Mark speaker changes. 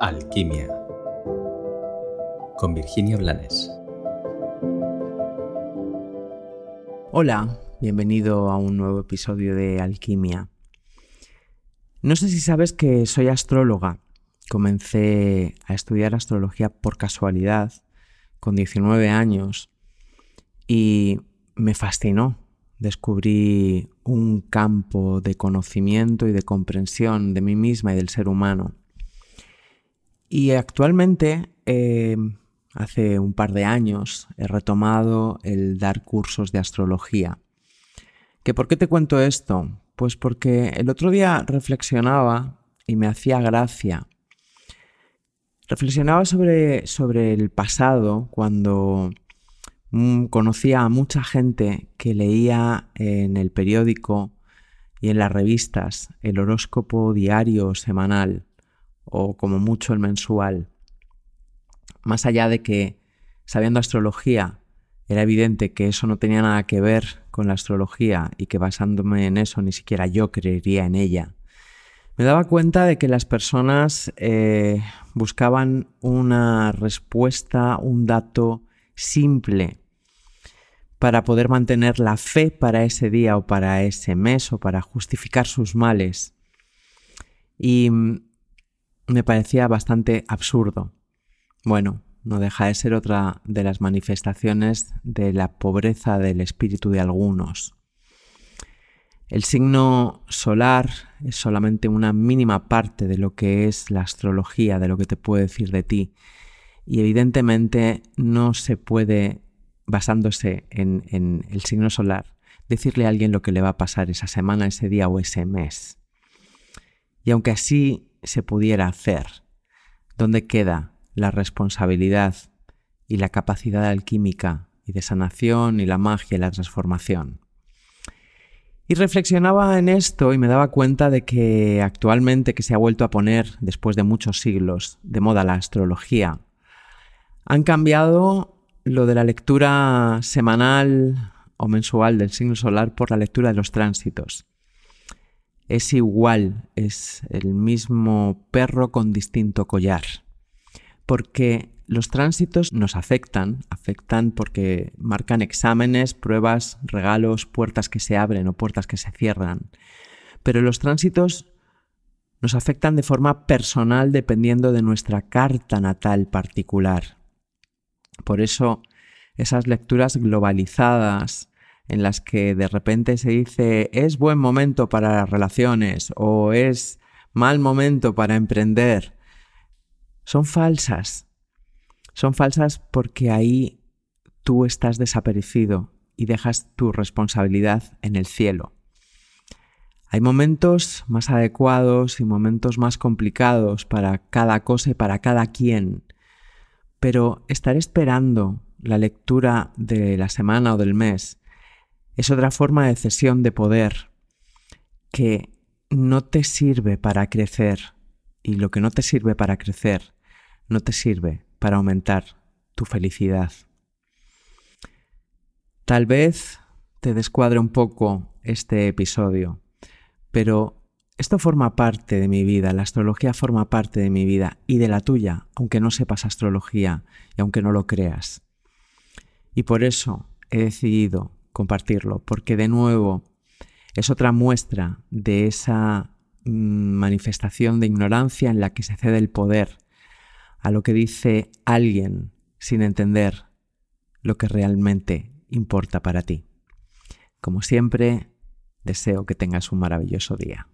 Speaker 1: Alquimia con Virginia Blanes.
Speaker 2: Hola, bienvenido a un nuevo episodio de Alquimia. No sé si sabes que soy astróloga. Comencé a estudiar astrología por casualidad, con 19 años, y me fascinó. Descubrí un campo de conocimiento y de comprensión de mí misma y del ser humano y actualmente, eh, hace un par de años, he retomado el dar cursos de astrología. ¿Que ¿Por qué te cuento esto? Pues porque el otro día reflexionaba y me hacía gracia. Reflexionaba sobre, sobre el pasado cuando mm, conocía a mucha gente que leía en el periódico y en las revistas el horóscopo diario o semanal o como mucho el mensual. Más allá de que, sabiendo astrología, era evidente que eso no tenía nada que ver con la astrología y que basándome en eso ni siquiera yo creería en ella, me daba cuenta de que las personas eh, buscaban una respuesta, un dato simple para poder mantener la fe para ese día o para ese mes o para justificar sus males. Y me parecía bastante absurdo. Bueno, no deja de ser otra de las manifestaciones de la pobreza del espíritu de algunos. El signo solar es solamente una mínima parte de lo que es la astrología, de lo que te puede decir de ti. Y evidentemente no se puede, basándose en, en el signo solar, decirle a alguien lo que le va a pasar esa semana, ese día o ese mes. Y aunque así se pudiera hacer? ¿Dónde queda la responsabilidad y la capacidad alquímica y de sanación y la magia y la transformación? Y reflexionaba en esto y me daba cuenta de que actualmente que se ha vuelto a poner, después de muchos siglos, de moda la astrología, han cambiado lo de la lectura semanal o mensual del signo solar por la lectura de los tránsitos es igual, es el mismo perro con distinto collar. Porque los tránsitos nos afectan, afectan porque marcan exámenes, pruebas, regalos, puertas que se abren o puertas que se cierran. Pero los tránsitos nos afectan de forma personal dependiendo de nuestra carta natal particular. Por eso esas lecturas globalizadas, en las que de repente se dice es buen momento para las relaciones o es mal momento para emprender, son falsas. Son falsas porque ahí tú estás desaparecido y dejas tu responsabilidad en el cielo. Hay momentos más adecuados y momentos más complicados para cada cosa y para cada quien, pero estar esperando la lectura de la semana o del mes es otra forma de cesión de poder que no te sirve para crecer y lo que no te sirve para crecer no te sirve para aumentar tu felicidad. Tal vez te descuadre un poco este episodio, pero esto forma parte de mi vida, la astrología forma parte de mi vida y de la tuya, aunque no sepas astrología y aunque no lo creas. Y por eso he decidido compartirlo, porque de nuevo es otra muestra de esa mm, manifestación de ignorancia en la que se cede el poder a lo que dice alguien sin entender lo que realmente importa para ti. Como siempre, deseo que tengas un maravilloso día.